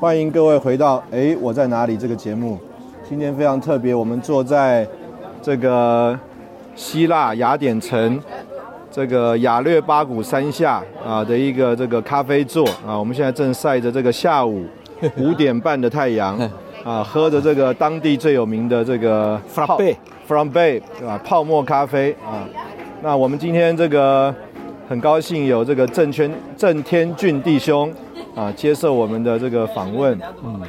欢迎各位回到《哎，我在哪里》这个节目。今天非常特别，我们坐在这个希腊雅典城这个雅略巴古山下啊的一个这个咖啡座啊，我们现在正晒着这个下午。五点半的太阳 啊，喝着这个当地最有名的这个 From Bay From Bay 对吧？泡沫咖啡啊。那我们今天这个很高兴有这个郑圈郑天俊弟兄啊接受我们的这个访问。嗯。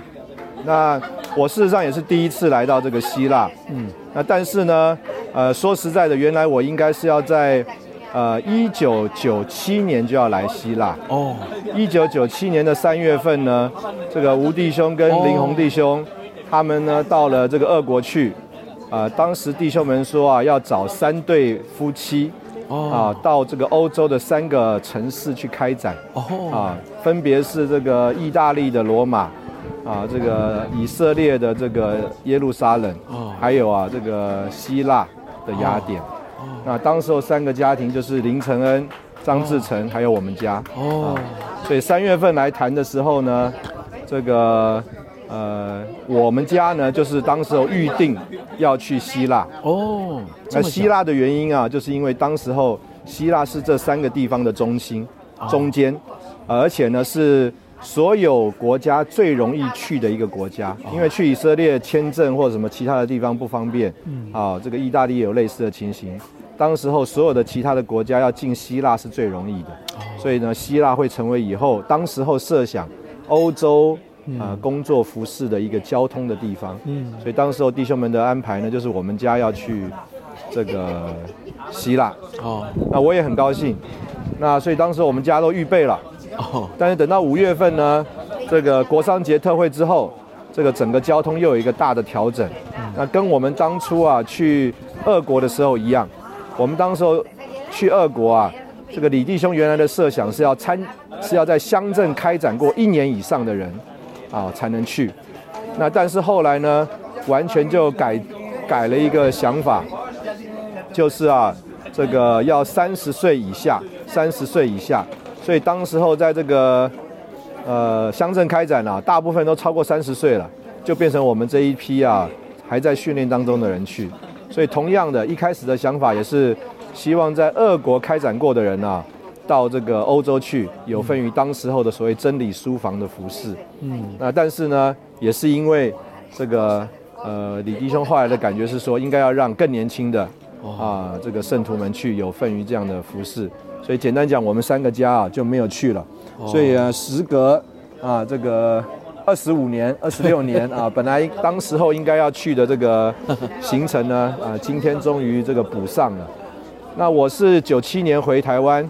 那我事实上也是第一次来到这个希腊。嗯。那但是呢，呃，说实在的，原来我应该是要在。呃，一九九七年就要来希腊哦。一九九七年的三月份呢，这个吴弟兄跟林宏弟兄，他们呢到了这个俄国去。啊，当时弟兄们说啊，要找三对夫妻，啊，到这个欧洲的三个城市去开展。哦。啊，分别是这个意大利的罗马，啊，这个以色列的这个耶路撒冷，哦，还有啊这个希腊的雅典。那当时候三个家庭就是林承恩、张志成，还有我们家。哦，所以三月份来谈的时候呢，这个呃，我们家呢就是当时候预定要去希腊。哦，那希腊的原因啊，就是因为当时候希腊是这三个地方的中心、中间，而且呢是所有国家最容易去的一个国家，因为去以色列签证或者什么其他的地方不方便。嗯，啊，这个意大利也有类似的情形。当时候所有的其他的国家要进希腊是最容易的，所以呢，希腊会成为以后当时候设想欧洲啊工作服饰的一个交通的地方。嗯，所以当时候弟兄们的安排呢，就是我们家要去这个希腊。哦，那我也很高兴。那所以当时我们家都预备了。哦，但是等到五月份呢，这个国商节特会之后，这个整个交通又有一个大的调整。那跟我们当初啊去俄国的时候一样。我们当时候去俄国啊，这个李弟兄原来的设想是要参，是要在乡镇开展过一年以上的人，啊才能去。那但是后来呢，完全就改改了一个想法，就是啊，这个要三十岁以下，三十岁以下。所以当时候在这个呃乡镇开展啊，大部分都超过三十岁了，就变成我们这一批啊还在训练当中的人去。所以，同样的，一开始的想法也是希望在俄国开展过的人啊，到这个欧洲去，有份于当时候的所谓真理书房的服饰。嗯，那但是呢，也是因为这个呃，李弟兄后来的感觉是说，应该要让更年轻的啊，这个圣徒们去有份于这样的服饰。所以，简单讲，我们三个家啊就没有去了。所以啊，时隔啊这个。二十五年、二十六年啊，本来当时候应该要去的这个行程呢，啊，今天终于这个补上了。那我是九七年回台湾，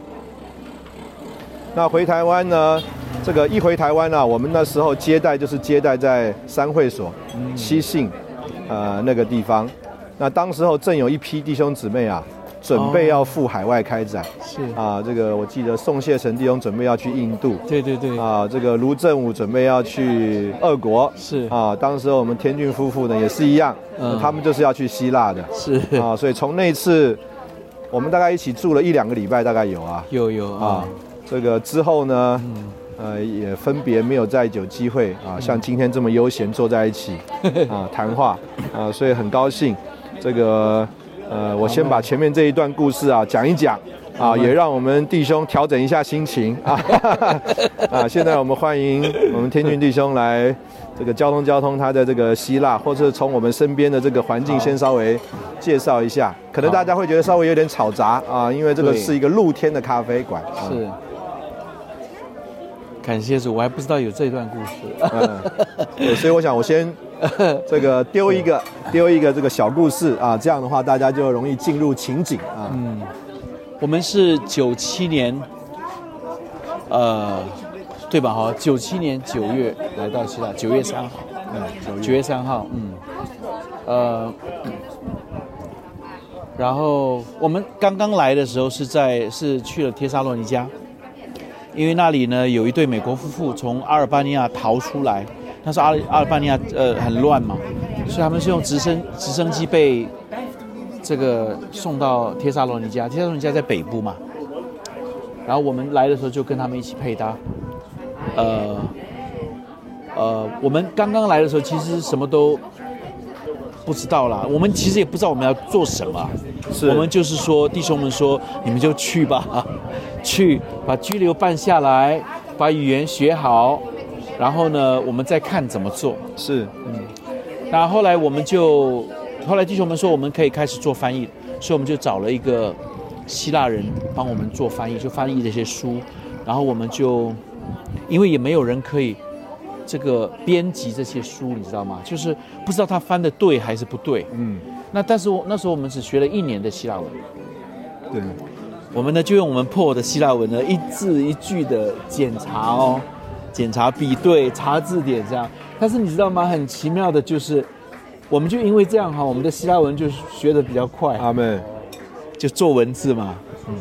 那回台湾呢，这个一回台湾啊，我们那时候接待就是接待在三会所七信，呃那个地方。那当时候正有一批弟兄姊妹啊。准备要赴海外开展，是。啊，这个我记得宋谢成弟兄准备要去印度，对对对，啊，这个卢正武准备要去俄国，是。啊，当时我们天俊夫妇呢也是一样，嗯，他们就是要去希腊的，是。啊，所以从那次我们大概一起住了一两个礼拜，大概有啊，有有啊，这个之后呢，呃，也分别没有再有机会啊，像今天这么悠闲坐在一起 啊谈话啊，所以很高兴这个。呃，我先把前面这一段故事啊讲一讲啊，也让我们弟兄调整一下心情啊。啊，现在我们欢迎我们天俊弟兄来这个交通交通他的这个希腊，或者从我们身边的这个环境先稍微介绍一下。可能大家会觉得稍微有点吵杂啊，因为这个是一个露天的咖啡馆。啊是。感谢主，我还不知道有这段故事。所以我想我先 这个丢一个丢一个这个小故事啊，这样的话大家就容易进入情景啊。嗯我们是九七年，呃，对吧？哈，九七年九月来到希腊，九月三号，嗯，九月三号，嗯，呃，然后我们刚刚来的时候是在是去了帖撒罗尼迦，因为那里呢有一对美国夫妇从阿尔巴尼亚逃出来，那时候阿阿尔巴尼亚呃很乱嘛，所以他们是用直升直升机被这个送到帖撒罗尼加，帖撒罗尼加在北部嘛。然后我们来的时候就跟他们一起配搭，呃呃，我们刚刚来的时候其实什么都不知道啦，我们其实也不知道我们要做什么，是。我们就是说弟兄们说你们就去吧，去把拘留办下来，把语言学好，然后呢我们再看怎么做。是。嗯。那后来我们就，后来弟兄们说我们可以开始做翻译，所以我们就找了一个希腊人帮我们做翻译，就翻译这些书，然后我们就，因为也没有人可以这个编辑这些书，你知道吗？就是不知道他翻的对还是不对。嗯，那但是我那时候我们只学了一年的希腊文，对，我们呢就用我们破的希腊文呢一字一句的检查哦，检查比对，查字典这样。但是你知道吗？很奇妙的就是，我们就因为这样哈，我们的希腊文就学得比较快，阿妹，就做文字嘛。嗯，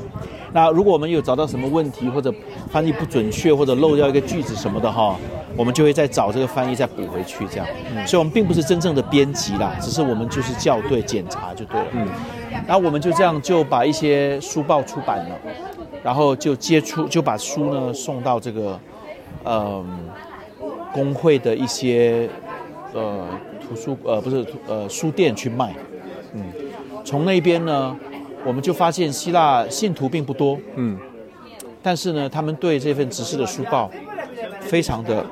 那如果我们有找到什么问题，或者翻译不准确，或者漏掉一个句子什么的哈，我们就会再找这个翻译再补回去这样。所以，我们并不是真正的编辑啦，只是我们就是校对检查就对了。嗯，然后我们就这样就把一些书报出版了，然后就接触就把书呢送到这个，嗯、工会的一些呃图书呃不是呃书店去卖，嗯，从那边呢，我们就发现希腊信徒并不多，嗯，但是呢，他们对这份指示的书报非常的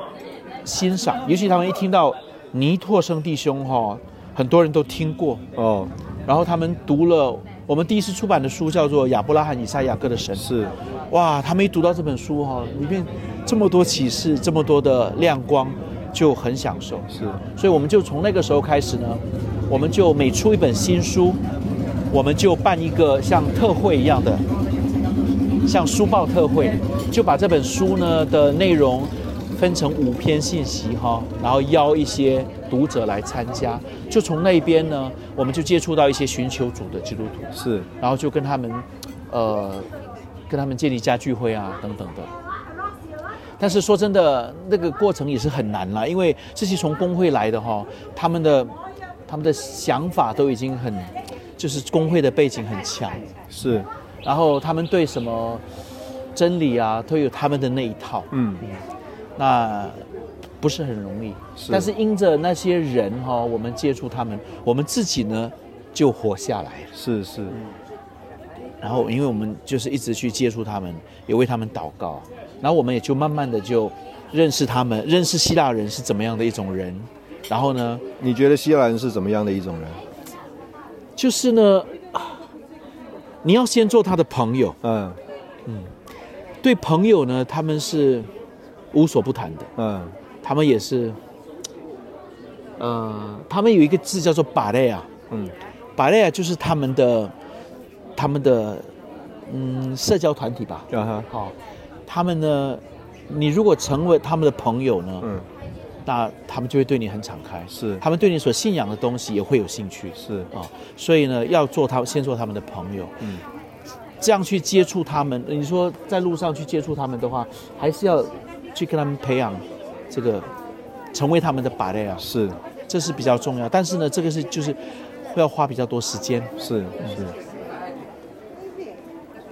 欣赏，尤其他们一听到尼拓生弟兄哈、很多人都听过，哦，然后他们读了我们第一次出版的书，叫做《亚伯拉罕、以赛亚各的神》。是，哇，他们一读到这本书哈、里面这么多启示，这么多的亮光，就很享受。是，所以我们就从那个时候开始呢，我们就每出一本新书，我们就办一个像特会一样的，像书报特会，就把这本书呢的内容分成五篇信息哈，然后邀一些读者来参加，就从那边呢，我们就接触到一些寻求主的基督徒，是，然后就跟他们，呃，跟他们建立家聚会啊等等的。但是说真的，那个过程也是很难啦，因为这些从工会来的哈，他们的他们的想法都已经很，就是工会的背景很强，是，然后他们对什么真理啊都有他们的那一套，嗯，那不是很容易。是但是因着那些人哈，我们接触他们，我们自己呢就活下来了。是是，然后，因为我们就是一直去接触他们，也为他们祷告，然后我们也就慢慢的就认识他们，认识希腊人是怎么样的一种人。然后呢，你觉得希腊人是怎么样的一种人？就是呢，你要先做他的朋友。嗯。嗯。对朋友呢，他们是无所不谈的，嗯，他们也是，呃，他们有一个字叫做巴雷啊，嗯，巴雷啊就是他们的，他们的，嗯，社交团体吧。啊哈，好、他们呢，你如果成为他们的朋友呢，嗯，那他们就会对你很敞开，是。他们对你所信仰的东西也会有兴趣，是，啊、所以呢，要做他先做他们的朋友，嗯，这样去接触他们。你说在路上去接触他们的话，还是要去跟他们培养这个，成为他们的把类啊，是。这是比较重要。但是呢，这个是就是会要花比较多时间。是是，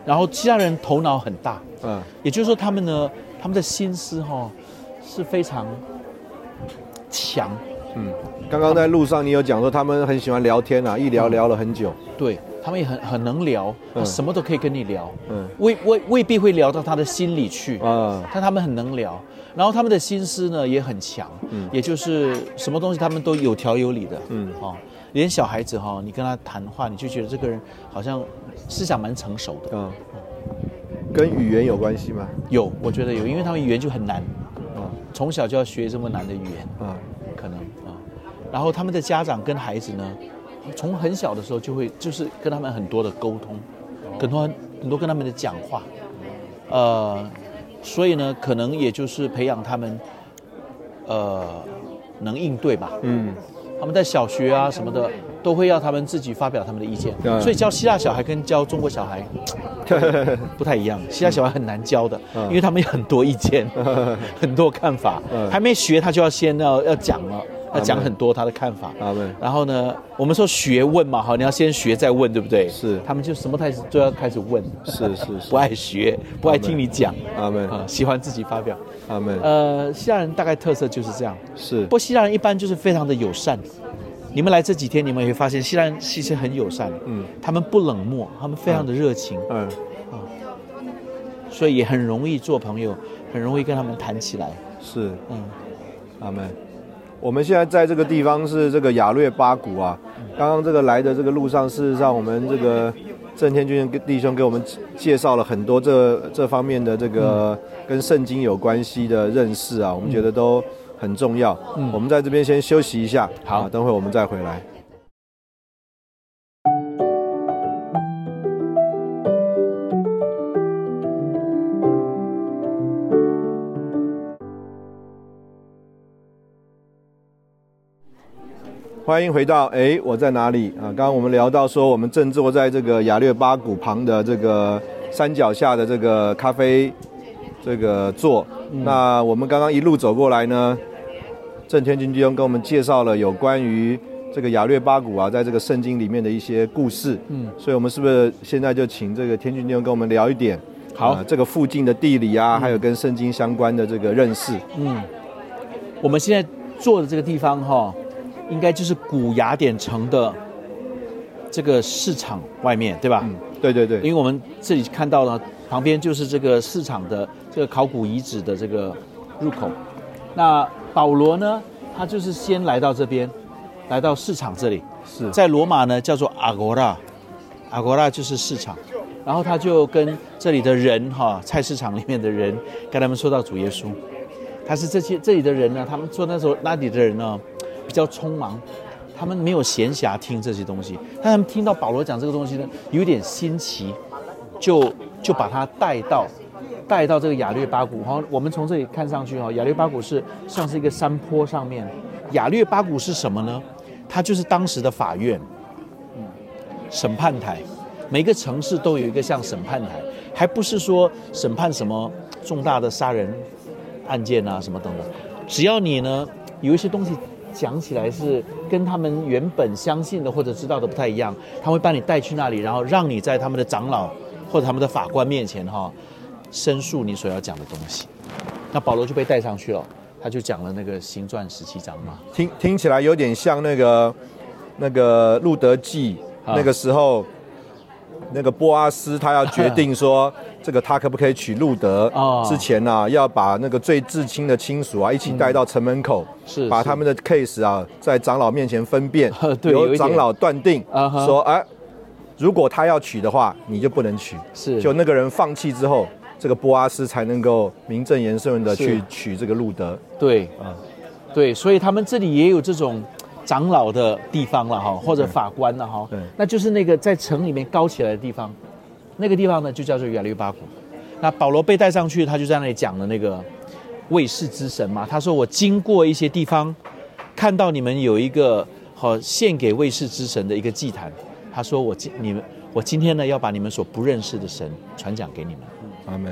然后其他人头脑很大，嗯。也就是说他们呢，他们的心思哈、是非常强。嗯。刚刚在路上你有讲说他们很喜欢聊天啊，一聊聊了很久。对，他们也很很能聊，他什么都可以跟你聊，嗯未未未必会聊到他的心里去，啊，但他们很能聊，然后他们的心思呢也很强，嗯也就是什么东西他们都有条有理的，嗯哦，连小孩子哈、你跟他谈话，你就觉得这个人好像思想蛮成熟的。嗯，跟语言有关系吗？有，我觉得有，因为他们语言就很难，啊从小就要学这么难的语言，啊，可能啊。然后他们的家长跟孩子呢，从很小的时候就会就是跟他们很多的沟通，很多很多跟他们的讲话，呃，所以呢，可能也就是培养他们，呃，能应对吧。嗯他们在小学啊什么的，都会要他们自己发表他们的意见。嗯所以教希腊小孩跟教中国小孩 不太一样。希腊小孩很难教的，嗯因为他们有很多意见，很多看法，嗯还没学他就要先要要讲了，要讲很多他的看法。然后呢，我们说学问嘛，好，你要先学再问，对不对？是他们就什么开始都要开始问，是是是 不爱学，不爱听你讲，阿门啊，喜欢自己发表。阿门，呃，希腊人大概特色就是这样。是不过希腊人一般就是非常的友善。你们来这几天，你们也会发现希腊人其实很友善，嗯他们不冷漠，他们非常的热情，嗯啊所以也很容易做朋友，很容易跟他们谈起来。是嗯，阿门。我们现在在这个地方是这个雅略巴谷啊。刚刚这个来的这个路上，事实上我们这个郑天军弟兄给我们介绍了很多这这方面的这个跟圣经有关系的认识啊，我们觉得都很重要。嗯我们在这边先休息一下，好啊等会我们再回来。欢迎回到哎，我在哪里啊？刚刚我们聊到说，我们正坐在这个雅略巴谷旁的这个山脚下的这个咖啡这个座。那我们刚刚一路走过来呢，郑天军弟兄跟我们介绍了有关于这个雅略巴谷啊，在这个圣经里面的一些故事。嗯，所以我们是不是现在就请这个天军弟兄跟我们聊一点？好啊这个附近的地理啊，还有跟圣经相关的这个认识。嗯，我们现在坐的这个地方哈、应该就是古雅典城的这个市场外面，对吧？嗯，对对对因，为我们这里看到了旁边就是这个市场的这个考古遗址的这个入口。那保罗呢，他就是先来到这边，来到市场这里，是。在罗马呢叫做 agora，agora 就是市场。然后他就跟这里的人哈，菜市场里面的人跟他们说到主耶稣。他是这些这里的人呢，他们说那时候那里的人呢比较匆忙，他们没有闲暇听这些东西，但他们听到保罗讲这个东西呢，有点新奇，就就把他带到带到这个雅略巴谷哈。我们从这里看上去哈，雅略巴谷是像是一个山坡上面。雅略巴谷是什么呢？它就是当时的法院，审判台。每个城市都有一个像审判台，还不是说审判什么重大的杀人案件啊什么等等。只要你呢有一些东西讲起来是跟他们原本相信的或者知道的不太一样，他会把你带去那里，然后让你在他们的长老或者他们的法官面前哈、申诉你所要讲的东西。那保罗就被带上去了，他就讲了那个行传十七章嘛。听听起来有点像那个那个路德记啊。那个时候，那个波阿斯他要决定说 这个他可不可以娶路德？哦之前呢、要把那个最至亲的亲属啊一起带到城门口，是是。把他们的 case 啊在长老面前分辨 由长老断定说哎，如果他要娶的话，你就不能娶。是。就那个人放弃之后，这个波阿斯才能够名正言顺的去娶这个路德。对。啊。对，所以他们这里也有这种长老的地方了哈，或者法官了哈。对，那就是那个在城里面高起来的地方，那个地方呢就叫做雅略巴谷。那保罗被带上去，他就在那里讲了那个卫士之神嘛，他说我经过一些地方，看到你们有一个好献给卫士之神的一个祭坛，他说我今你们我今天呢要把你们所不认识的神传讲给你们。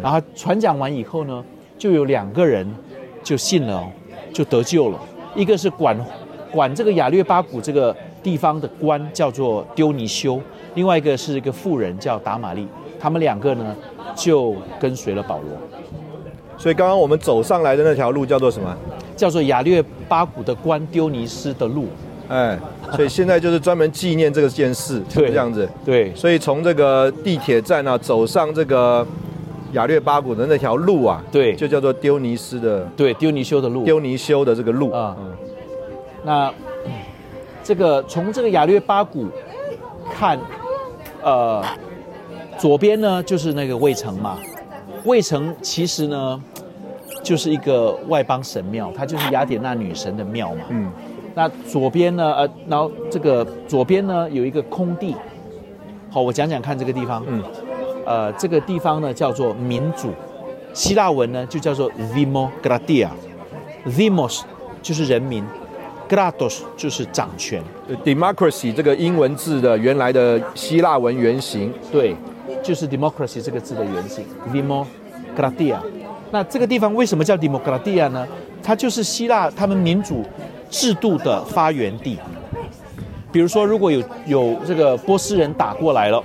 然后传讲完以后呢，就有两个人就信了、哦，就得救了。一个是管管这个雅略巴谷这个地方的官，叫做丢尼修；另外一个是一个妇人叫达玛利。他们两个呢，就跟随了保罗，所以刚刚我们走上来的那条路叫做什么？叫做雅略巴谷的官丢尼斯的路。哎，所以现在就是专门纪念这个件事，对这样子。对所以从这个地铁站啊，走上这个雅略巴谷的那条路啊，对。就叫做丢尼斯的对，丢尼修的路。丢尼修的这个路。啊。嗯。那嗯这个从这个雅略巴谷看，呃，左边呢就是那个卫城嘛，卫城其实呢就是一个外邦神庙，它就是雅典娜女神的庙嘛。嗯，那左边呢，呃，然后这个左边呢有一个空地，好，我讲讲看这个地方。嗯，呃，这个地方呢叫做民主，希腊文呢就叫做 democratia，demos 就是人民，grados 就是掌权。呃 democracy 这个英文字的原来的希腊文原型，对，就是 democracy 这个字的原型，democratia。那这个地方为什么叫 democratia 呢？它就是希腊他们民主制度的发源地。比如说，如果有有这个波斯人打过来了，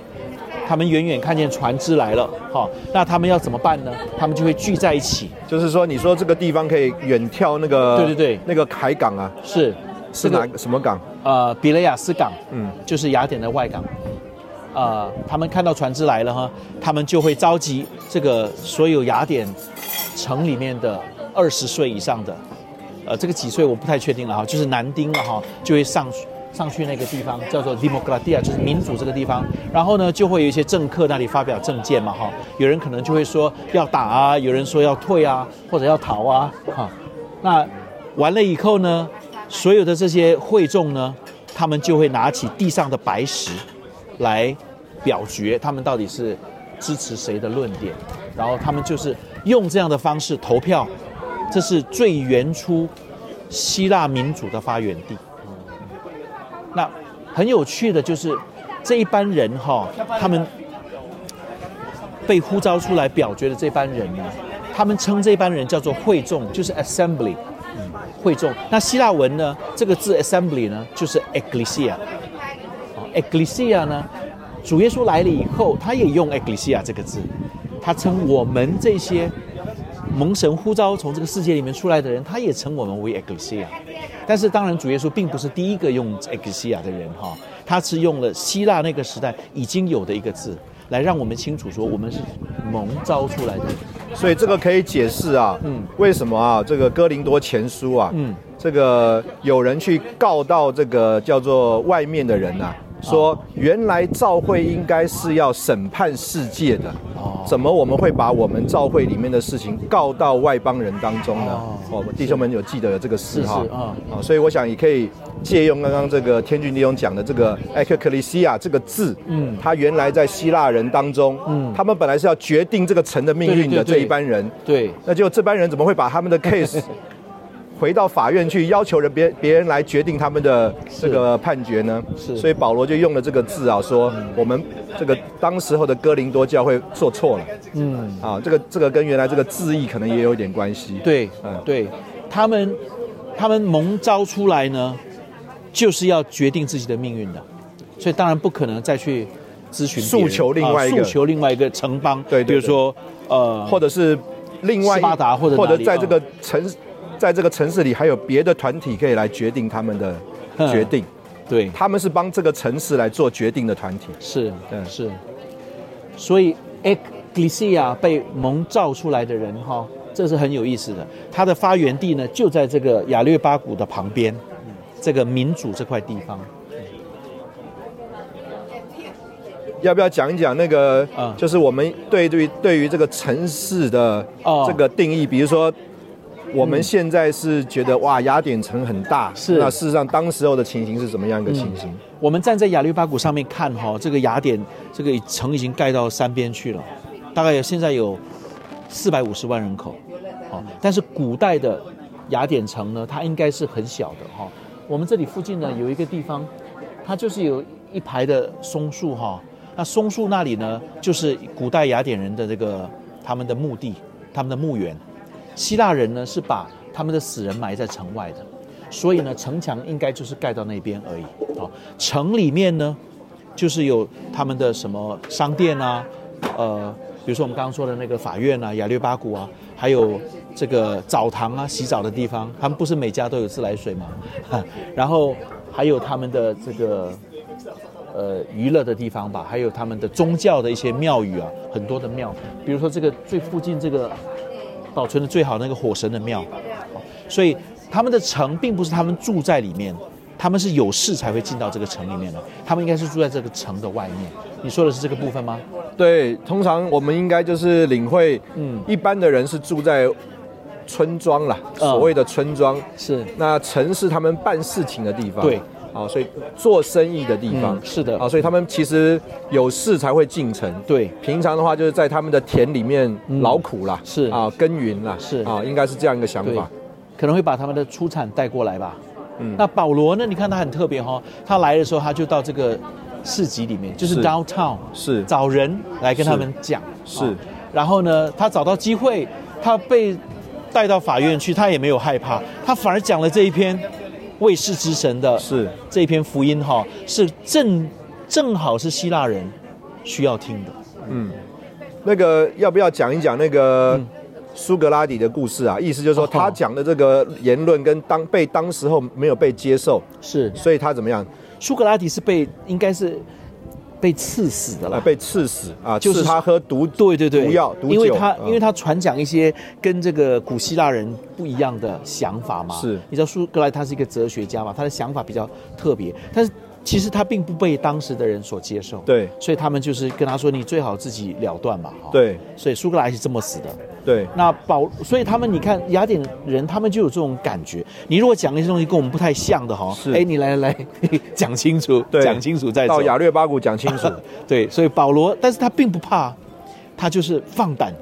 他们远远看见船只来了，好，那他们要怎么办呢？他们就会聚在一起，就是说你说这个地方可以远眺那个对对对那个海港啊，是是哪什么港？呃比雷亚斯港，嗯，就是雅典的外港。呃，他们看到船只来了哈，他们就会召集这个所有雅典城里面的二十岁以上的，呃，这个几岁我不太确定了哈，就是男丁了哈，就会上上去那个地方叫做 Democratia，就是民主这个地方。然后呢，就会有一些政客那里发表政见嘛哈，有人可能就会说要打啊，有人说要退啊，或者要逃啊，哈。那完了以后呢，所有的这些会众呢，他们就会拿起地上的白石来表决，他们到底是支持谁的论点，然后他们就是用这样的方式投票，这是最原初希腊民主的发源地。那很有趣的就是这一班人哈，他们被呼召出来表决的这班人呢，他们称这班人叫做会众，就是 assembly，会众。那希腊文呢，这个字 assembly 呢，就是 ecclesia。，ecclesia 呢，主耶稣来了以后，他也用 ecclesia 这个字，他称我们这些蒙神呼召从这个世界里面出来的人，他也称我们为 ecclesia。但是当然，主耶稣并不是第一个用 ecclesia 的人哈，他是用了希腊那个时代已经有的一个字，来让我们清楚说我们是蒙召出来的人。所以这个可以解释啊，嗯为什么啊这个哥林多前书啊，嗯这个有人去告到这个叫做外面的人呐、啊，说原来教会应该是要审判世界的，哦怎么我们会把我们教会里面的事情告到外邦人当中呢？哦。哦，弟兄们有记得有这个事哈。啊啊，所以我想也可以借用刚刚这个天君弟兄讲的这个 e k k l e s i a 这个字，嗯。它原来在希腊人当中，嗯。他们本来是要决定这个城的命运的这一班人，对，那就这班人怎么会把他们的 case 回到法院去，要求人别别人来决定他们的这个判决呢？是。所以保罗就用了这个字啊，说我们这个当时候的哥林多教会做错了。嗯。啊，这个这个跟原来这个字义可能也有一点关系。对，嗯对，他们他们蒙召出来呢，就是要决定自己的命运的，所以当然不可能再去咨询诉求另外一个。啊诉求另外一个城邦，对对比如说呃，或者是另外一斯巴达或者或者在这个城，在这个城市里还有别的团体可以来决定他们的嗯决定，对，他们是帮这个城市来做决定的团体。是对是，所以 ecclesia 被蒙造出来的人哈，这是很有意思的。它的发源地呢，就在这个雅略巴谷的旁边，这个民主这块地方。要不要讲一讲那个，嗯就是我们对对对于这个城市的哦这个定义？比如说，我们现在是觉得哇，雅典城很大，是那事实上当时候的情形是怎么样一个情形？我们站在雅略巴谷上面看哈，这个雅典这个城已经盖到山边去了，大概有现在有四百五十万人口，好，但是古代的雅典城呢，它应该是很小的哈。我们这里附近呢有一个地方，它就是有一排的松树哈，那松树那里呢就是古代雅典人的这个他们的墓地，他们的墓园。希腊人呢是把他们的死人埋在城外的，所以呢城墙应该就是盖到那边而已。哦，城里面呢就是有他们的什么商店啊，呃，比如说我们刚刚说的那个法院啊、雅略巴谷啊，还有这个澡堂啊、洗澡的地方，他们不是每家都有自来水吗？然后还有他们的这个呃娱乐的地方吧，还有他们的宗教的一些庙宇啊，很多的庙，比如说这个最附近这个保存的最好那个火神的庙，所以他们的城并不是他们住在里面，他们是有事才会进到这个城里面的，他们应该是住在这个城的外面。你说的是这个部分吗？对，通常我们应该就是领会，嗯嗯，一般的人是住在村庄啦，嗯。所谓的村庄。是。那城是他们办事情的地方，对，啊，所以做生意的地方嗯，是的啊，所以他们其实有事才会进城。对平常的话就是在他们的田里面劳苦啦，是啊，耕耘啦，是啊，应该是这样一个想法。，可能会把他们的出产带过来吧。嗯那保罗呢？你看他很特别哈、哦，他来的时候他就到这个市集里面，就是是 downtown，是找人来跟他们讲。是哦然后呢，他找到机会，他被带到法院去，他也没有害怕，他反而讲了这一篇为世之神的是这一篇福音哈、是正正好是希腊人需要听的。嗯，那个要不要讲一讲那个嗯苏格拉底的故事啊？意思就是说哦他讲的这个言论跟当被当时候没有被接受，是所以他怎么样？苏格拉底是被应该是被刺死的啊，啦。被刺死啊，就是他喝毒对对对，毒药毒酒，因为他嗯因为他传讲一些跟这个古希腊人不一样的想法嘛。是你知道苏格拉他是一个哲学家嘛，他的想法比较特别，但是其实他并不被当时的人所接受。，对所以他们就是跟他说，你最好自己了断吧。哈，对所以苏格拉底是这么死的。对那保，所以他们你看雅典人，他们就有这种感觉。你如果讲那些东西跟我们不太像的哈，是哎，你来 来来讲清楚，对讲清楚再走到。雅略巴古讲清楚，对，所以保罗，但是他并不怕，他就是放胆。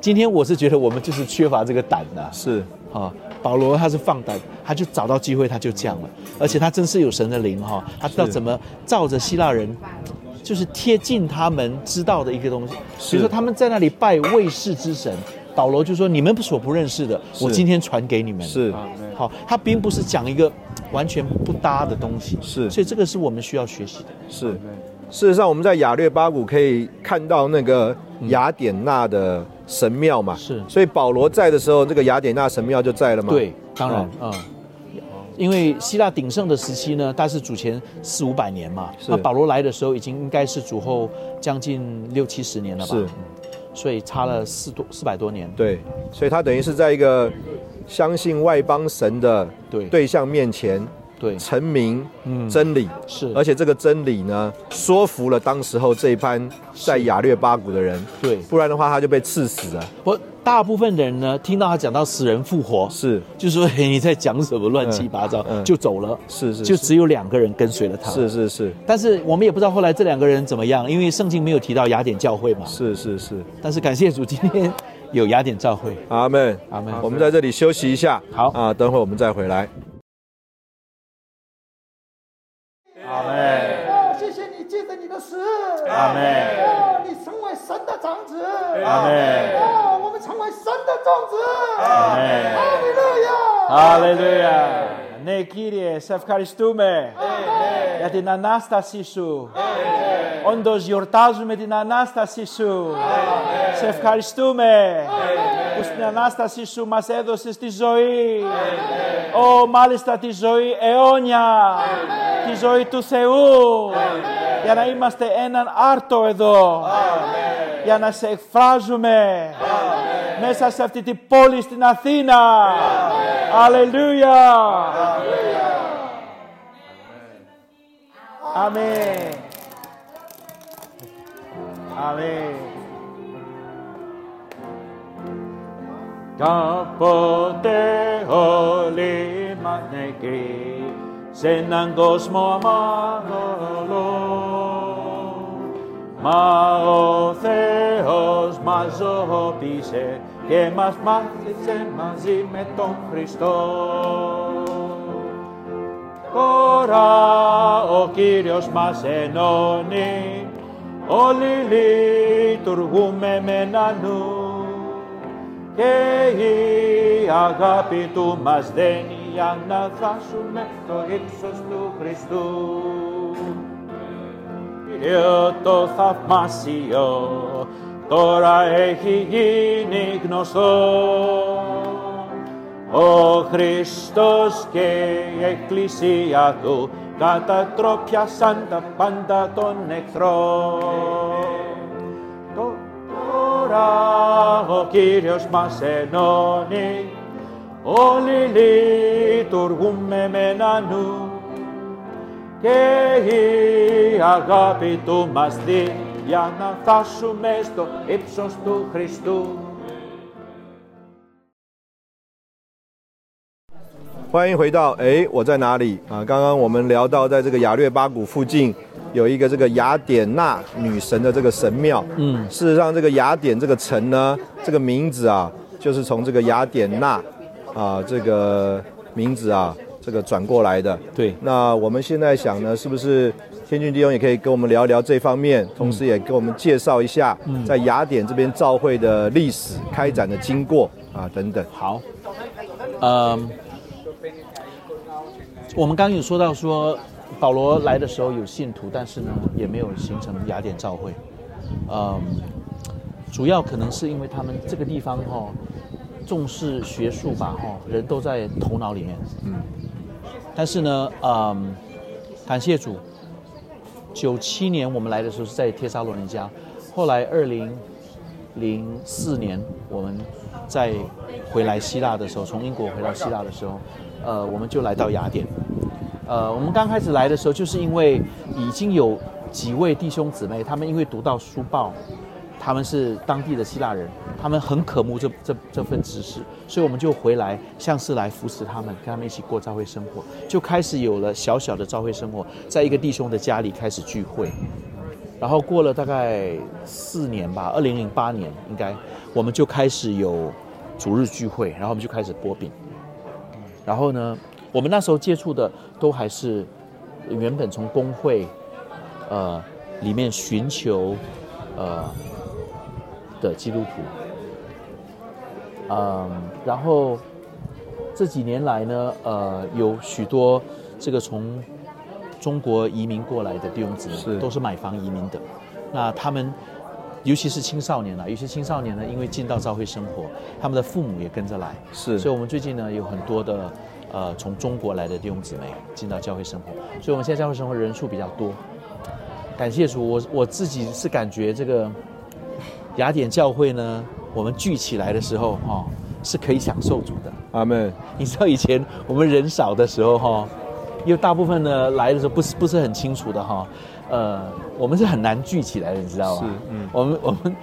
今天我是觉得我们就是缺乏这个胆的、是啊。保罗他是放胆，他就找到机会他就这样了，而且他真是有神的灵哈、他知道怎么照着希腊人，就是贴近他们知道的一个东西。是比如说他们在那里拜卫士之神，保罗就说你们所不认识的，我今天传给你们。是好，他并不是讲一个完全不搭的东西，是所以这个是我们需要学习的。是。事实上，我们在雅略巴谷可以看到那个雅典娜的神庙嘛，是。所以保罗在的时候，这个雅典娜神庙就在了嘛。对，当然哦，嗯。因为希腊鼎盛的时期呢，大概是主前四五百年嘛，是。那保罗来的时候已经应该是主后将近六七十年了吧，是。嗯。所以差了四多四百多年，对，所以他等于是在一个相信外邦神的对。对象面前对。成名嗯。真理，是，而且这个真理呢，说服了当时候这一班在雅略巴谷的人，对，不然的话他就被刺死了。不，大部分的人呢，听到他讲到死人复活，是。就说嘿你在讲什么乱七八糟，嗯嗯就走了，是是，就只有两个人跟随了他，是是是。但是我们也不知道后来这两个人怎么样，因为圣经没有提到雅典教会嘛，是是是，但是感谢主，今天有雅典教会，阿门。阿门。我们在这里休息一下，好。啊，等会儿我们再回来。阿门。哦，你成为神的长子，阿门哦，我们成为神的种子，阿门哈利路亚， Αλληλούια. Ναι, Κύριε, σε ευχαριστούμε για την Ανάστασή Σου. Όντως γιορτάζουμε την Ανάστασή Σου. Σε ευχαριστούμε που στην Ανάστασή Σου μας έδωσες τη ζωή. Ω, μάλιστα τη ζωή αιώνια. Τη ζωή του Θεού. Για να είμαστε έναν άρτο εδώ. Για να σε εκφράζουμε μέσα σε αυτή την πόλη στην Αθήνα. Αλληλούια. Αμήν. Αμήν. Κάποτε όλοι μας νεκροί σε έναν κόσμο αμάγολο Μα ο Θεός μας ζωοποίησε και μας μάθησε μαζί με τον Χριστό. Τώρα ο Κύριος μας ενώνει, όλοι λειτουργούμε με ένα νου. Και η αγάπη Του μας δένει για να δράσουμε το ύψος του Χριστού. Κύριο το θαυμάσιο τώρα έχει γίνει γνωστό Ο Χριστός και η Εκκλησία Του κατατρόπιασαν τα πάντα των εχθρών. Τώρα ο Κύριος μας ενώνει, όλοι λειτουργούμε με ένα νου και η αγάπη Του μας δει για να φτάσουμε στο ύψος του Χριστού. 欢迎回到哎，我在哪里啊？刚刚我们聊到，在这个雅略巴谷附近有一个这个雅典娜女神的这个神庙。嗯，事实上，这个雅典这个城呢，这个名字啊，就是从这个雅典娜 啊这个名字啊这个转过来的。对那我们现在想呢，是不是天俊弟兄也可以跟我们聊聊这方面，同时也给我们介绍一下在雅典这边教会的历史、开展的经过啊等等。好，嗯，我们刚刚有说到说，保罗来的时候有信徒，但是呢，也没有形成雅典教会。嗯，主要可能是因为他们这个地方哈、重视学术吧哈、人都在头脑里面。嗯，但是呢，嗯，感谢主，九七年我们来的时候是在帖撒罗尼迦，后来二零零四年我们在回来希腊的时候，从英国回到希腊的时候，呃，我们就来到雅典。呃，我们刚开始来的时候，就是因为已经有几位弟兄姊妹，他们因为读到书报，他们是当地的希腊人，他们很渴慕这这这份知识，所以我们就回来，像是来扶持他们，跟他们一起过教会生活，就开始有了小小的教会生活，在一个弟兄的家里开始聚会。然后过了大概四年吧，二零零八年应该，我们就开始有主日聚会，然后我们就开始播饼。然后呢，我们那时候接触的都还是原本从工会呃里面寻求呃的基督徒，嗯，然后这几年来呢，呃，有许多这个从中国移民过来的弟兄姊妹，都是买房移民的。那他们，尤其是青少年啊，有些青少年呢，因为进到教会生活，他们的父母也跟着来，是。所以我们最近呢有很多的呃从中国来的弟兄姊妹进到教会生活，所以我们现在教会生活人数比较多。感谢主，我我自己是感觉这个雅典教会呢，我们聚起来的时候哈、哦，是可以享受主的。阿门。你知道以前我们人少的时候哈，因为大部分呢来的时候不是不是很清楚的哈，呃，我们是很难聚起来的，你知道吗？是嗯我们我们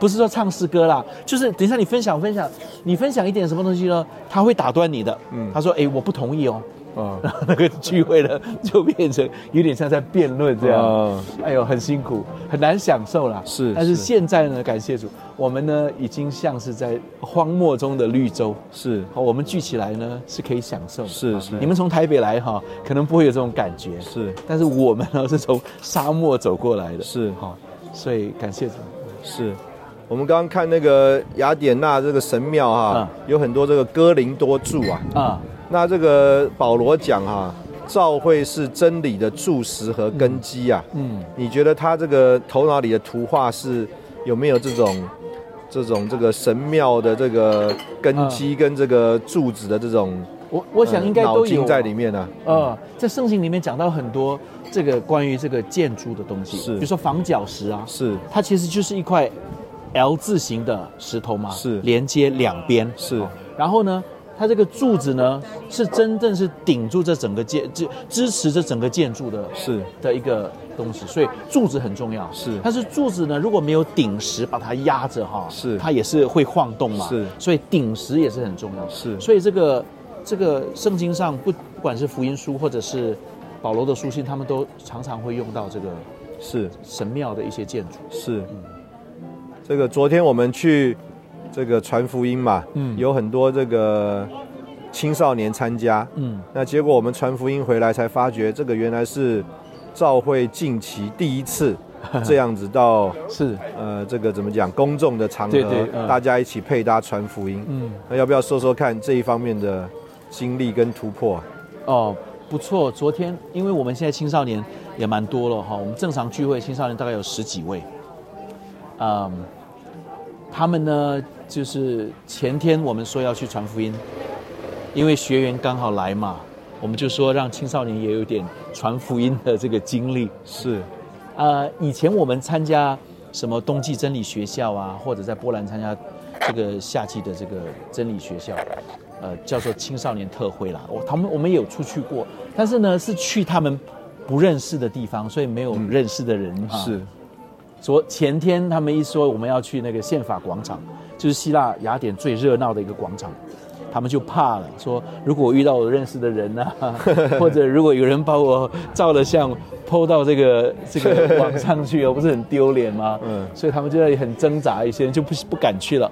不是说唱诗歌啦，就是等一下你分享分享，你分享一点什么东西呢？他会打断你的，嗯他说哎我不同意哦，啊然后那个聚会呢就变成有点像在辩论这样，啊哎呦很辛苦，很难享受啦。是但是是现在呢，感谢主，我们呢已经像是在荒漠中的绿洲。是好，我们聚起来呢是可以享受是是你们从台北来哈，可能不会有这种感觉。是但是我们呢是从沙漠走过来的。是哈，所以感谢主。是。我们刚刚看那个雅典娜这个神庙哈、嗯有很多这个哥林多柱啊。啊，那这个保罗讲哈、教会是真理的柱石和根基啊。嗯，你觉得他这个头脑里的图画是有没有这种这种这个神庙的这个根基跟这个柱子的这种我我想应该都有。呃脑筋在里面呢、啊？呃，在圣经里面讲到很多这个关于这个建筑的东西，是。比如说房角石啊，是。它其实就是一块 L 字形的石头嘛，是。连接两边，是。然后呢，它这个柱子呢是真正是顶住这整个建，支支持这整个建筑的，是的一个东西，所以柱子很重要。是但是柱子呢，如果没有顶石把它压着哈，是它也是会晃动嘛。是所以顶石也是很重要。是所以这个这个圣经上不不管是福音书或者是保罗的书信，他们都常常会用到这个是神庙的一些建筑。是，这个昨天我们去这个传福音嘛，嗯。有很多这个青少年参加，嗯，那结果我们传福音回来才发觉，这个原来是教会近期第一次 这样子到是，呃这个怎么讲公众的场合，对对嗯。大家一起配搭传福音，嗯，那要不要说说看这一方面的经历跟突破啊？哦，不错。昨天因为我们现在青少年也蛮多了哈，我们正常聚会青少年大概有十几位，嗯，他们呢就是前天我们说要去传福音，因为学员刚好来嘛，我们就说让青少年也有点传福音的这个经历。是，呃，以前我们参加什么冬季真理学校啊，或者在波兰参加这个夏季的这个真理学校，呃，叫做青少年特会啦。我他们我们也有出去过，但是呢是去他们不认识的地方，所以没有认识的人哈。是，昨前天他们一说我们要去那个宪法广场，就是希腊雅典最热闹的一个广场，他们就怕了，说如果我遇到我认识的人呢、或者如果有人把我照了相抛到这个这个 网上去，不是很丢脸吗？嗯所以他们就在很挣扎，一些人就不不敢去了。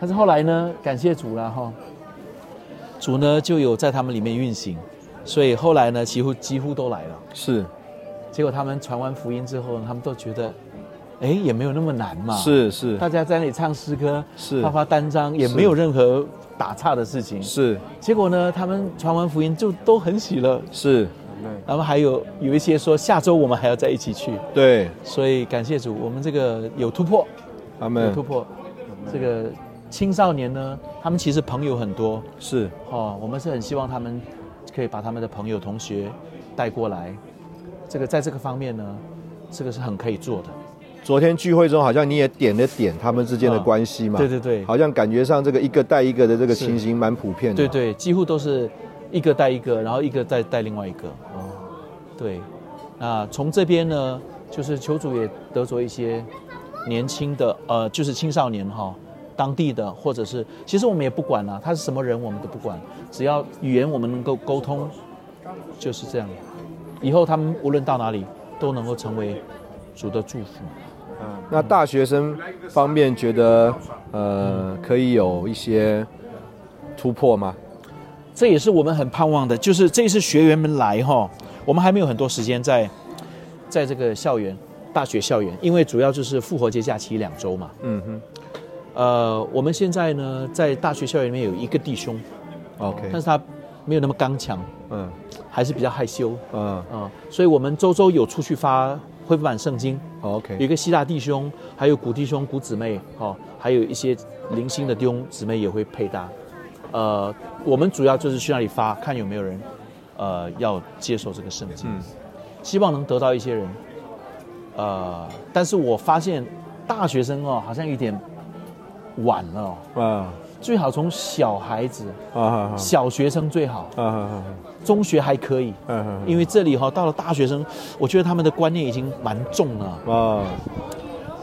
但是后来呢，感谢主了哈，主呢就有在他们里面运行，所以后来呢几乎几乎都来了。是，结果他们传完福音之后，他们都觉得，哎，也没有那么难嘛。，是，是，大家在那里唱诗歌，是发发单张，也没有任何打岔的事情。是，结果呢，他们传完福音就都很喜乐。是，然后还有有一些说下周我们还要在一起去，对，所以感谢主，我们这个有突破，有他们有突破。这个青少年呢，他们其实朋友很多是，哦，我们是很希望他们可以把他们的朋友、同学带过来。这个在这个方面呢，这个是很可以做的。昨天聚会中好像你也点了点他们之间的关系嘛，对对对好像感觉上这个一个带一个的这个情形蛮普遍的，对，对，几乎都是一个带一个，然后一个再带另外一个。哦，对。那从这边呢，就是求主也得着一些年轻的，呃，就是青少年哈、当地的，或者是，其实我们也不管啊，他是什么人我们都不管，只要语言我们能够沟通，就是这样。以后他们无论到哪里，都能够成为主的祝福。那大学生方面觉得呃可以有一些突破吗？这也是我们很盼望的，就是这一次学员们来哈，我们还没有很多时间在在这个校园大学校园，因为主要就是复活节假期两周嘛。嗯哼。呃，我们现在呢在大学校园里面有一个弟兄，，OK，但是他没有那么刚强，嗯。还是比较害羞。嗯。嗯、所以我们周周有出去发恢复版圣经，有，OK，一个希腊弟兄，还有古弟兄、古姊妹，哦，还有一些零星的弟兄姊妹也会配搭。呃，我们主要就是去那里发，看有没有人，呃，要接受这个圣经，嗯。希望能得到一些人。呃，但是我发现大学生哦，好像有点晚了、哦，啊。最好从小孩子、啊啊小学生最好，啊啊中学还可以。啊啊因为这里哈、到了大学生，我觉得他们的观念已经蛮重了。啊。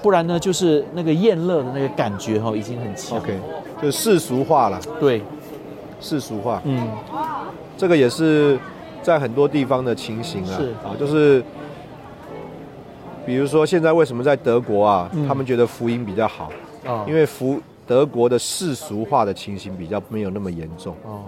不然呢，就是那个厌乐的那个感觉哈、已经很强。，OK，就世俗化了，对，世俗化，嗯，这个也是在很多地方的情形啊，是。啊，就是比如说现在为什么在德国啊，嗯。他们觉得福音比较好，哦，因为福德国的世俗化的情形比较没有那么严重，哦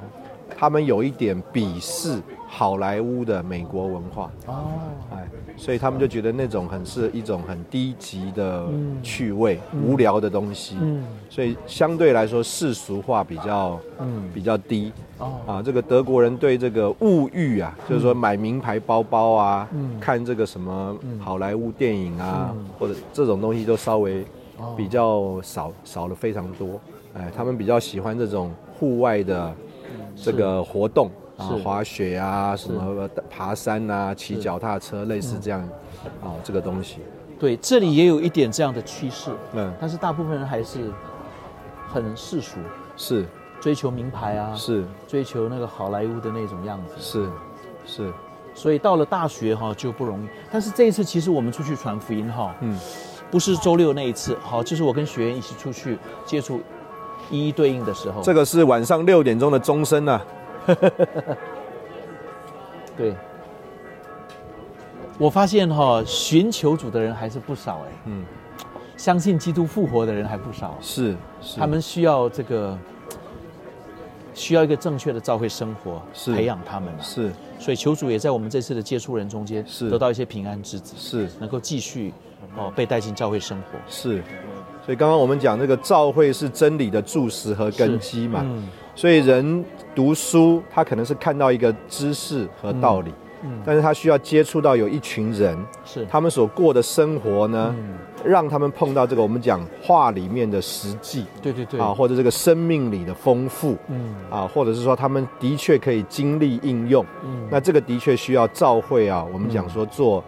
他们有一点鄙视好莱坞的美国文化，哦，哎，所以他们就觉得那种很是一种很低级的嗯趣味、无聊的东西，嗯。所以相对来说世俗化比较嗯，比较低。哦，啊，这个德国人对这个物欲啊，就是说买名牌包包啊，嗯。看这个什么嗯。好莱坞电影啊，嗯。或者这种东西都稍微哦。比较少少了非常多。哎，他们比较喜欢这种户外的这个活动啊是，滑雪啊，什么爬山啊，骑是脚踏车，类嗯似这样。啊，这个东西。对，这里也有一点这样的趋势，嗯，但是大部分人还是很世俗，是。追求名牌啊，是。追求那个好莱坞的那种样子。是是，所以到了大学哈、就不容易。但是这一次其实我们出去传福音哈、嗯。不是周六那一次，好，就是我跟学员一起出去接触一一对应的时候，这个是晚上六点钟的钟声啊。对，我发现哈、寻求主的人还是不少哎，嗯，相信基督复活的人还不少，是是，他们需要这个。需要一个正确的教会生活，是。培养他们嘛。是。所以求主也在我们这次的接触人中间，是。得到一些平安之子，是。能够继续哦被带进教会生活。是，所以刚刚我们讲这个教会是真理的柱石和根基嘛，嗯。所以人读书，他可能是看到一个知识和道理，嗯，但是他需要接触到有一群人，是。他们所过的生活呢，嗯。让他们碰到这个我们讲话里面的实际对对对。啊，或者这个生命里的丰富，嗯。啊，或者是说他们的确可以经历应用，嗯。那这个的确需要教会啊，我们讲说做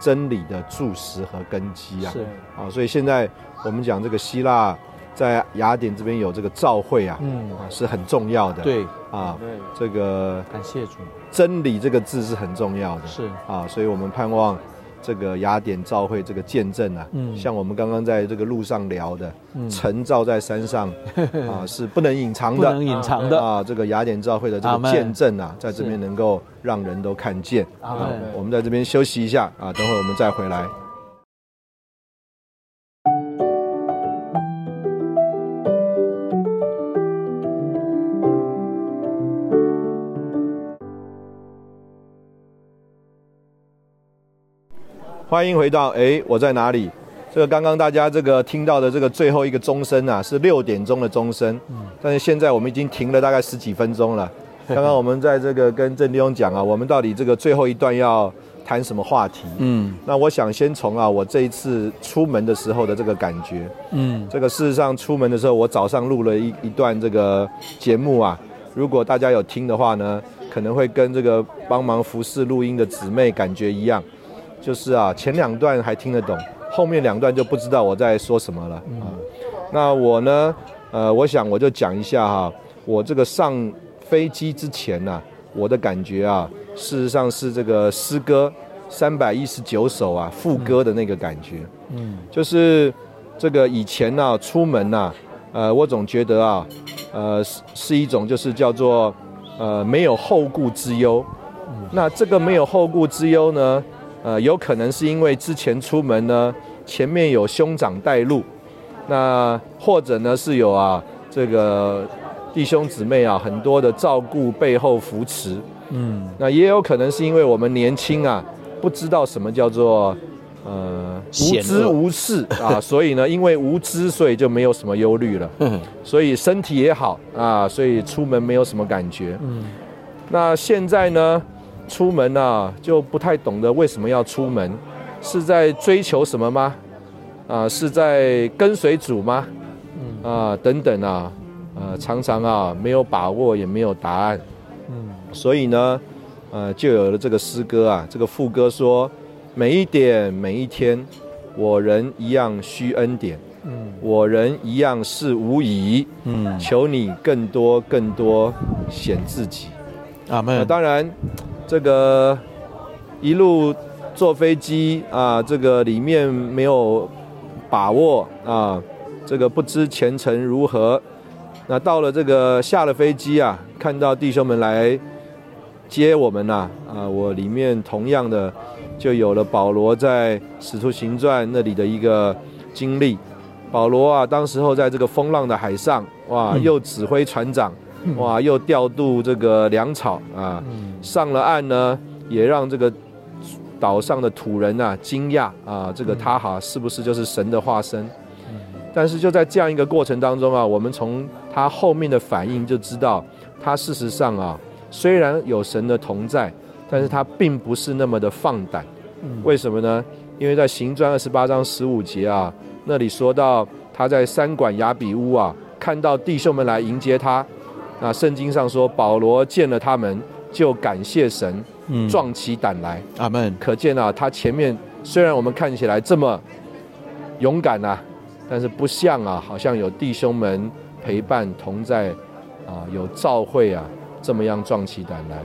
真理的柱石和根基啊，是。啊，所以现在我们讲这个希腊在雅典这边有这个教会啊，嗯。啊是很重要的，对。啊，对，这个感谢主，真理这个字是很重要的，是。啊，所以我们盼望这个雅典照会这个见证啊，嗯像我们刚刚在这个路上聊的，嗯晨照在山上 啊，是不能隐藏的不能。隐藏的，啊，这个雅典照会的这个见证啊，在这边能够让人都看见。啊我们在这边休息一下啊，等会我们再回来。欢迎回到哎，我在哪里？这个刚刚大家这个听到的这个最后一个钟声啊，是六点钟的钟声。但是现在我们已经停了大概十几分钟了。刚刚我们在这个跟郑弟兄讲啊，我们到底这个最后一段要谈什么话题？嗯那我想先从啊，我这一次出门的时候的这个感觉。嗯这个事实上出门的时候，我早上录了一一段这个节目啊。如果大家有听的话呢，可能会跟这个帮忙服侍录音的姊妹感觉一样，就是啊，前两段还听得懂，后面两段就不知道我在说什么了啊。那我呢，呃，我想我就讲一下哈，我这个上飞机之前呢、我的感觉啊，事实上是这个诗歌三百一十九首啊副歌的那个感觉。嗯就是这个以前呢、出门呐、呃，我总觉得啊，呃，是是一种就是叫做呃没有后顾之忧。那这个没有后顾之忧呢，呃，有可能是因为之前出门呢，前面有兄长带路，那或者呢是有啊这个弟兄姊妹啊很多的照顾背后扶持，嗯那也有可能是因为我们年轻啊，不知道什么叫做呃无知无事啊，所以呢，因为无知，所以就没有什么忧虑了，所以身体也好啊，所以出门没有什么感觉。嗯那现在呢，出门啊就不太懂得为什么要出门，是在追求什么吗？啊，是在跟随主吗？啊，等等啊，呃，常常啊没有把握，也没有答案。嗯所以呢，呃，就有了这个诗歌啊，这个副歌说：每一点每一天，我人一样需恩典，嗯我人一样是无疑，嗯，求你更多更多显自己。那阿门，当然，这个一路坐飞机啊，这个里面没有把握啊，这个不知前程如何。那到了这个下了飞机啊，看到弟兄们来接我们呐啊我里面同样的就有了保罗在《使徒行传》那里的一个经历。保罗啊，当时候在这个风浪的海上，哇，嗯又指挥船长，哇，又调度这个粮草啊，嗯上了岸呢，也让这个岛上的土人啊惊讶啊，这个他哈是不是就是神的化身？但是就在这样一个过程当中啊，我们从他后面的反应就知道，他事实上啊，虽然有神的同在，但是他并不是那么的放胆。为什么呢？因为在行传二十八章十五节啊，那里说到他在山管雅比屋啊，看到弟兄们来迎接他。那圣经上说，保罗见了他们，就感谢神，嗯壮起胆来。阿门，可见啊，他前面虽然我们看起来这么勇敢啊，但是不像啊，好像有弟兄们陪伴同在啊，有召会啊，这么样壮起胆来。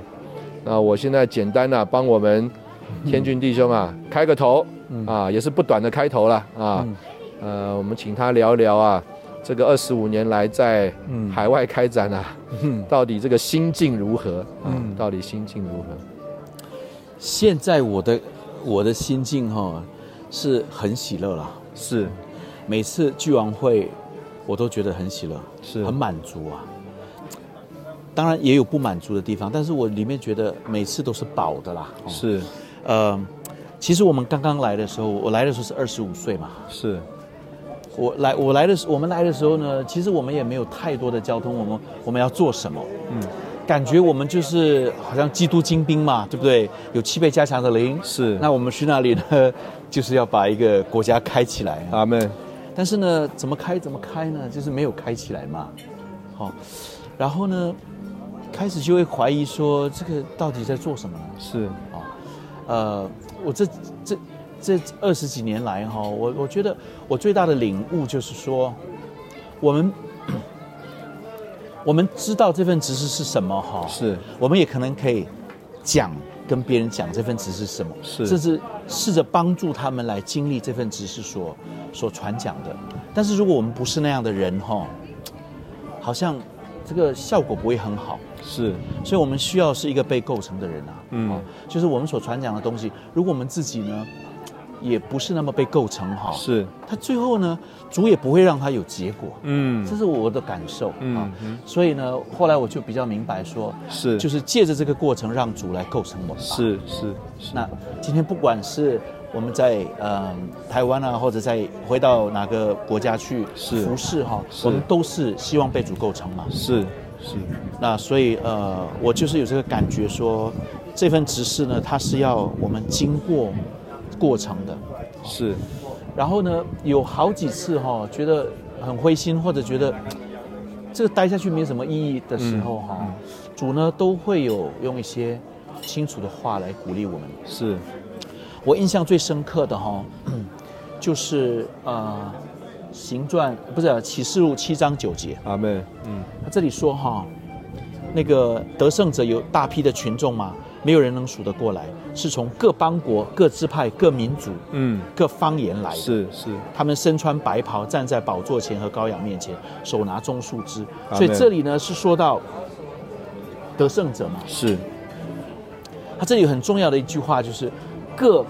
那我现在简单啊，帮我们天俊弟兄啊开个头啊，也是不短的开头了啊。呃，我们请他聊聊啊，这个二十五年来在嗯海外开展啊，嗯到底这个心境如何啊？嗯到底心境如何？现在我的我的心境哈、是很喜乐啦，是每次聚完会我都觉得很喜乐，是很满足啊。当然也有不满足的地方，但是我里面觉得每次都是饱的啦。哦是呃，其实我们刚刚来的时候，我来的时候是二十五岁嘛。是我来我来的时我们来的时候呢，其实我们也没有太多的交通，我们我们要做什么？嗯，感觉我们就是好像基督精兵嘛，对不对？有七倍加强的灵，是那我们去那里呢，就是要把一个国家开起来啊。阿门，但是呢，怎么开怎么开呢？就是没有开起来嘛。好、然后呢，开始就会怀疑说，这个到底在做什么呢？是啊呃，我这这这二十几年来哈，我我觉得我最大的领悟就是说，我们我们知道这份职事是什么哈，是。我们也可能可以讲跟别人讲这份职事是什么，是。甚至试着帮助他们来经历这份职事所所传讲的。但是如果我们不是那样的人哈，好像这个效果不会很好。是。所以我们需要是一个被构成的人啊，嗯。哦就是我们所传讲的东西，如果我们自己呢，也不是那么被构成哈，是，他最后呢，主也不会让他有结果，嗯。这是我的感受嗯。所以呢，后来我就比较明白说，是。就是借着这个过程，让主来构成我们。是是是，那今天不管是我们在呃台湾啊，或者在回到哪个国家去是。服侍哈，是。我们都是希望被主构成嘛。是是。那所以呃，我就是有这个感觉说，这份执事呢，它是要我们经过过程的。是。然后呢，有好几次哈、觉得很灰心，或者觉得这个待下去没什么意义的时候哈、主呢都会有用一些清楚的话来鼓励我们。是。我印象最深刻的哈、就是呃，行传不是启示录七章九节，阿门，嗯。他这里说哈，那个得胜者有大批的群众嘛，没有人能数得过来，是从各邦国、各支派、各民族、嗯各方言来的。是是他们身穿白袍，站在宝座前和羔羊面前，手拿棕树枝。所以这里呢是说到得胜者嘛。是他这里很重要的一句话就是各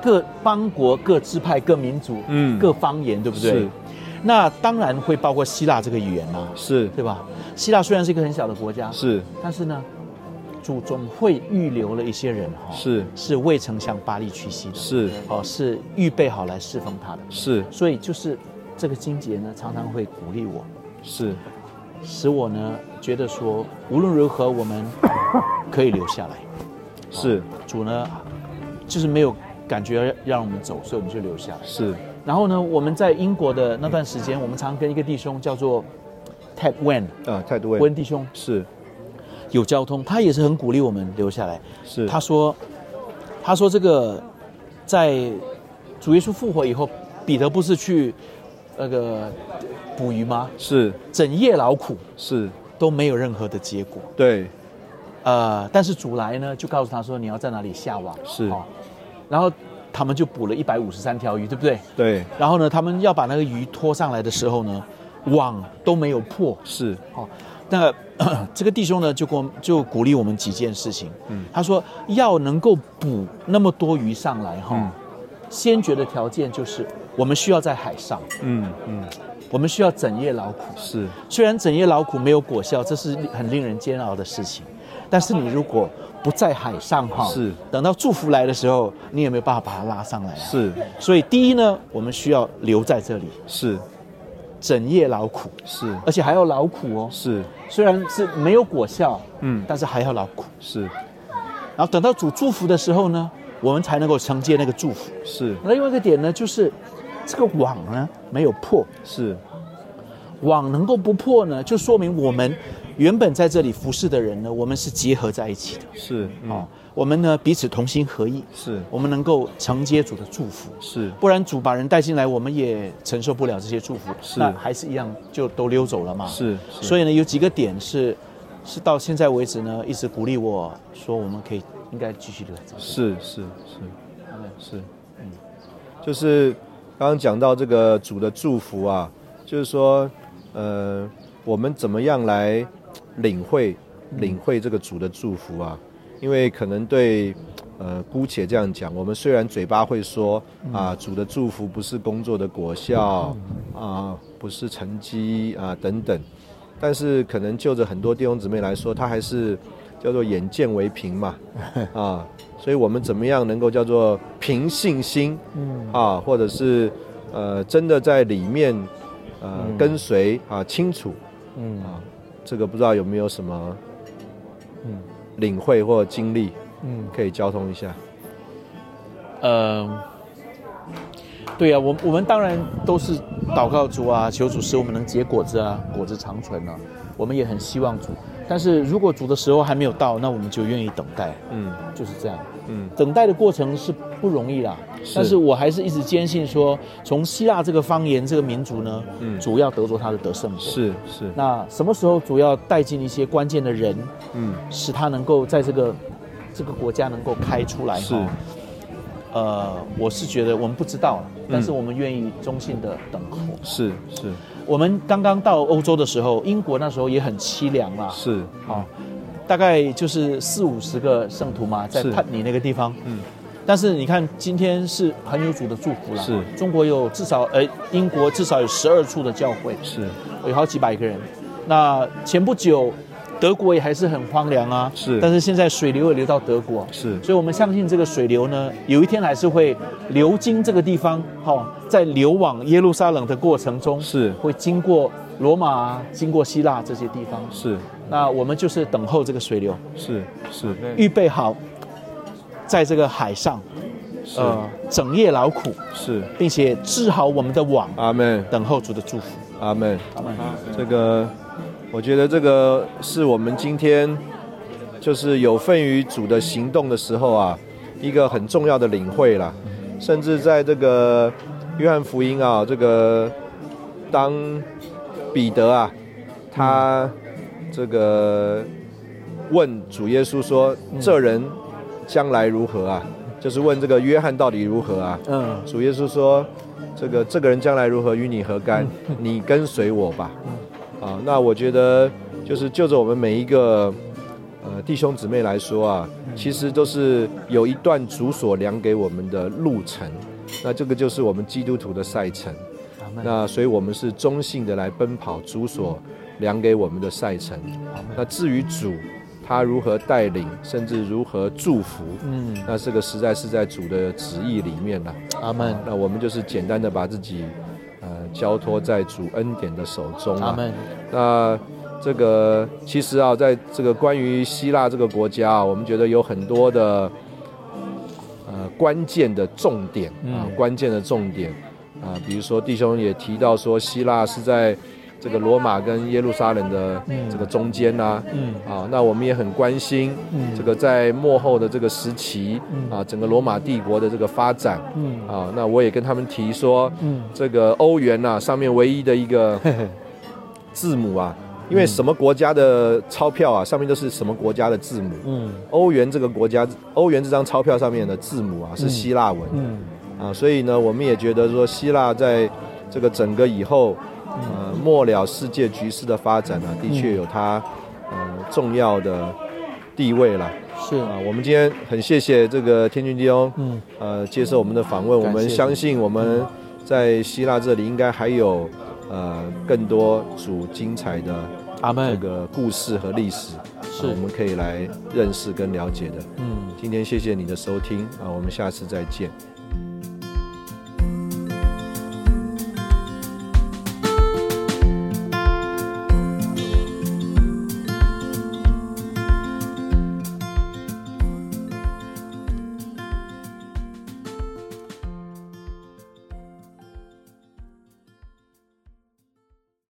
各邦国、各支派、各民族、嗯各方言，对不对是？那当然会包括希腊这个语言啦、是对吧？希腊虽然是一个很小的国家，是但是呢，主总会预留了一些人哈、是。是未曾向巴黎屈膝的，是。哦，是预备好来侍奉他的。是。所以就是这个金节呢，常常会鼓励我，是。使我呢觉得说，无论如何我们可以留下来。是。主呢，就是没有感觉让我们走，所以我们就留下来。是。然后呢，我们在英国的那段时间，我们常跟一个弟兄叫做 Ted Wen 啊，态度位温弟兄。是有交通，他也是很鼓励我们留下来。是他说，他说这个在主耶稣复活以后，彼得不是去那个捕鱼吗？是整夜劳苦是，都没有任何的结果。对呃，但是主来呢，就告诉他说你要在哪里下网。是哦然后他们就捕了一百五十三条鱼，对不对？对然后呢，他们要把那个鱼拖上来的时候呢，网都没有破。是哦，那 这个弟兄呢，就跟我就鼓励我们几件事情。嗯。他说要能够捕那么多鱼上来哈、嗯。先决的条件就是我们需要在海上，嗯嗯。我们需要整夜劳苦。是。虽然整夜劳苦没有果效，这是很令人煎熬的事情，但是你如果不在海上哈，是。等到祝福来的时候，你也没有办法把它拉上来、啊。是。所以第一呢，我们需要留在这里，是整夜劳苦，是。而且还要劳苦哦。是。虽然是没有果效，嗯。但是还要劳苦。是。然后等到主祝福的时候呢，我们才能够承接那个祝福。是。那另外一个点呢，就是这个网呢没有破，是。网能够不破呢，就说明我们原本在这里服侍的人呢，我们是结合在一起的。是哦嗯，我们呢彼此同心合意，是。我们能够承接主的祝福。是。不然主把人带进来，我们也承受不了这些祝福，是。那还是一样就都溜走了嘛。是是。所以呢，有几个点是是到现在为止呢，一直鼓励我说，我们可以应该继续留在这里。是是是。是，嗯，就是刚刚讲到这个主的祝福啊，就是说，呃，我们怎么样来领会领会这个主的祝福啊？因为可能对，呃，姑且这样讲，我们虽然嘴巴会说啊，主的祝福不是工作的果效啊，不是成绩啊等等，但是可能就着很多弟兄姊妹来说，他还是叫做眼见为凭嘛，啊，所以我们怎么样能够叫做凭信心，嗯。啊，或者是呃真的在里面呃跟随啊清楚，嗯。啊，这个不知道有没有什么嗯领会或经历，嗯，可以交通一下。呃，对啊、我我们当然都是祷告主啊，求主使我们能结果子啊，果子长存啊。我们也很希望主，但是如果煮的时候还没有到，那我们就愿意等待，嗯。就是这样。嗯。等待的过程是不容易啦，但是我还是一直坚信说，从希腊这个方言、这个民族呢，嗯。主要得着他的得胜果。是是，那什么时候主要带进一些关键的人，嗯。使他能够在这个这个国家能够开出来？是。呃，我是觉得我们不知道，嗯但是我们愿意衷心的等候。是是我们刚刚到欧洲的时候，英国那时候也很凄凉啦，是，好、大概就是四五十个圣徒嘛，在是。帕尼那个地方。嗯。但是你看，今天是很有主的祝福了。是。中国有至少，呃，英国至少有十二处的教会，是。有好几百个人。那前不久，德国也还是很荒凉啊。是但是现在水流也流到德国，是所以我们相信这个水流呢，有一天还是会流经这个地方，好、在流往耶路撒冷的过程中，是会经过罗马啊、经过希腊这些地方。是那我们就是等候这个水流，是是预备好，在这个海上，呃，整夜劳苦，是，并且治好我们的网，阿门等候主的祝福。阿门。阿门。这个，我觉得这个是我们今天就是有份于主的行动的时候啊，一个很重要的领会啦。甚至在这个约翰福音啊，这个当彼得啊，他这个问主耶稣说：“这人将来如何啊？”就是问这个约翰到底如何啊？嗯主耶稣说：“这个这个人将来如何，与你何干？你跟随我吧。”啊，那我觉得就是就着我们每一个呃弟兄姊妹来说啊，其实都是有一段主所量给我们的路程，那这个就是我们基督徒的赛程。那所以我们是中性的来奔跑主所量给我们的赛程。那至于主他如何带领，甚至如何祝福，嗯，那这个实在是在主的旨意里面了。阿门。那我们就是简单的把自己呃交托在主恩典的手中啊。那这个其实啊，在这个关于希腊这个国家啊，我们觉得有很多的呃关键的重点啊，嗯。关键的重点啊，比如说弟兄也提到说，希腊是在这个罗马跟耶路撒冷的这个中间呐、嗯。啊，那我们也很关心嗯。这个在幕后的这个时期啊，整个罗马帝国的这个发展嗯。啊，那我也跟他们提说，嗯。这个欧元呐、上面唯一的一个 字母啊，因为什么国家的钞票啊，上面都是什么国家的字母。嗯。欧元这个国家，欧元这张钞票上面的字母啊是希腊文。嗯。啊，所以呢，我们也觉得说希腊在这个整个以后，呃，末了世界局势的发展呢、的确有它呃重要的地位了。是啊，我们今天很谢谢这个天君弟兄，嗯呃，接受我们的访问。我们相信我们在希腊这里应该还有呃更多主精彩的这阿门。个故事和历史，是啊我们可以来认识跟了解的。嗯。今天谢谢你的收听啊，我们下次再见。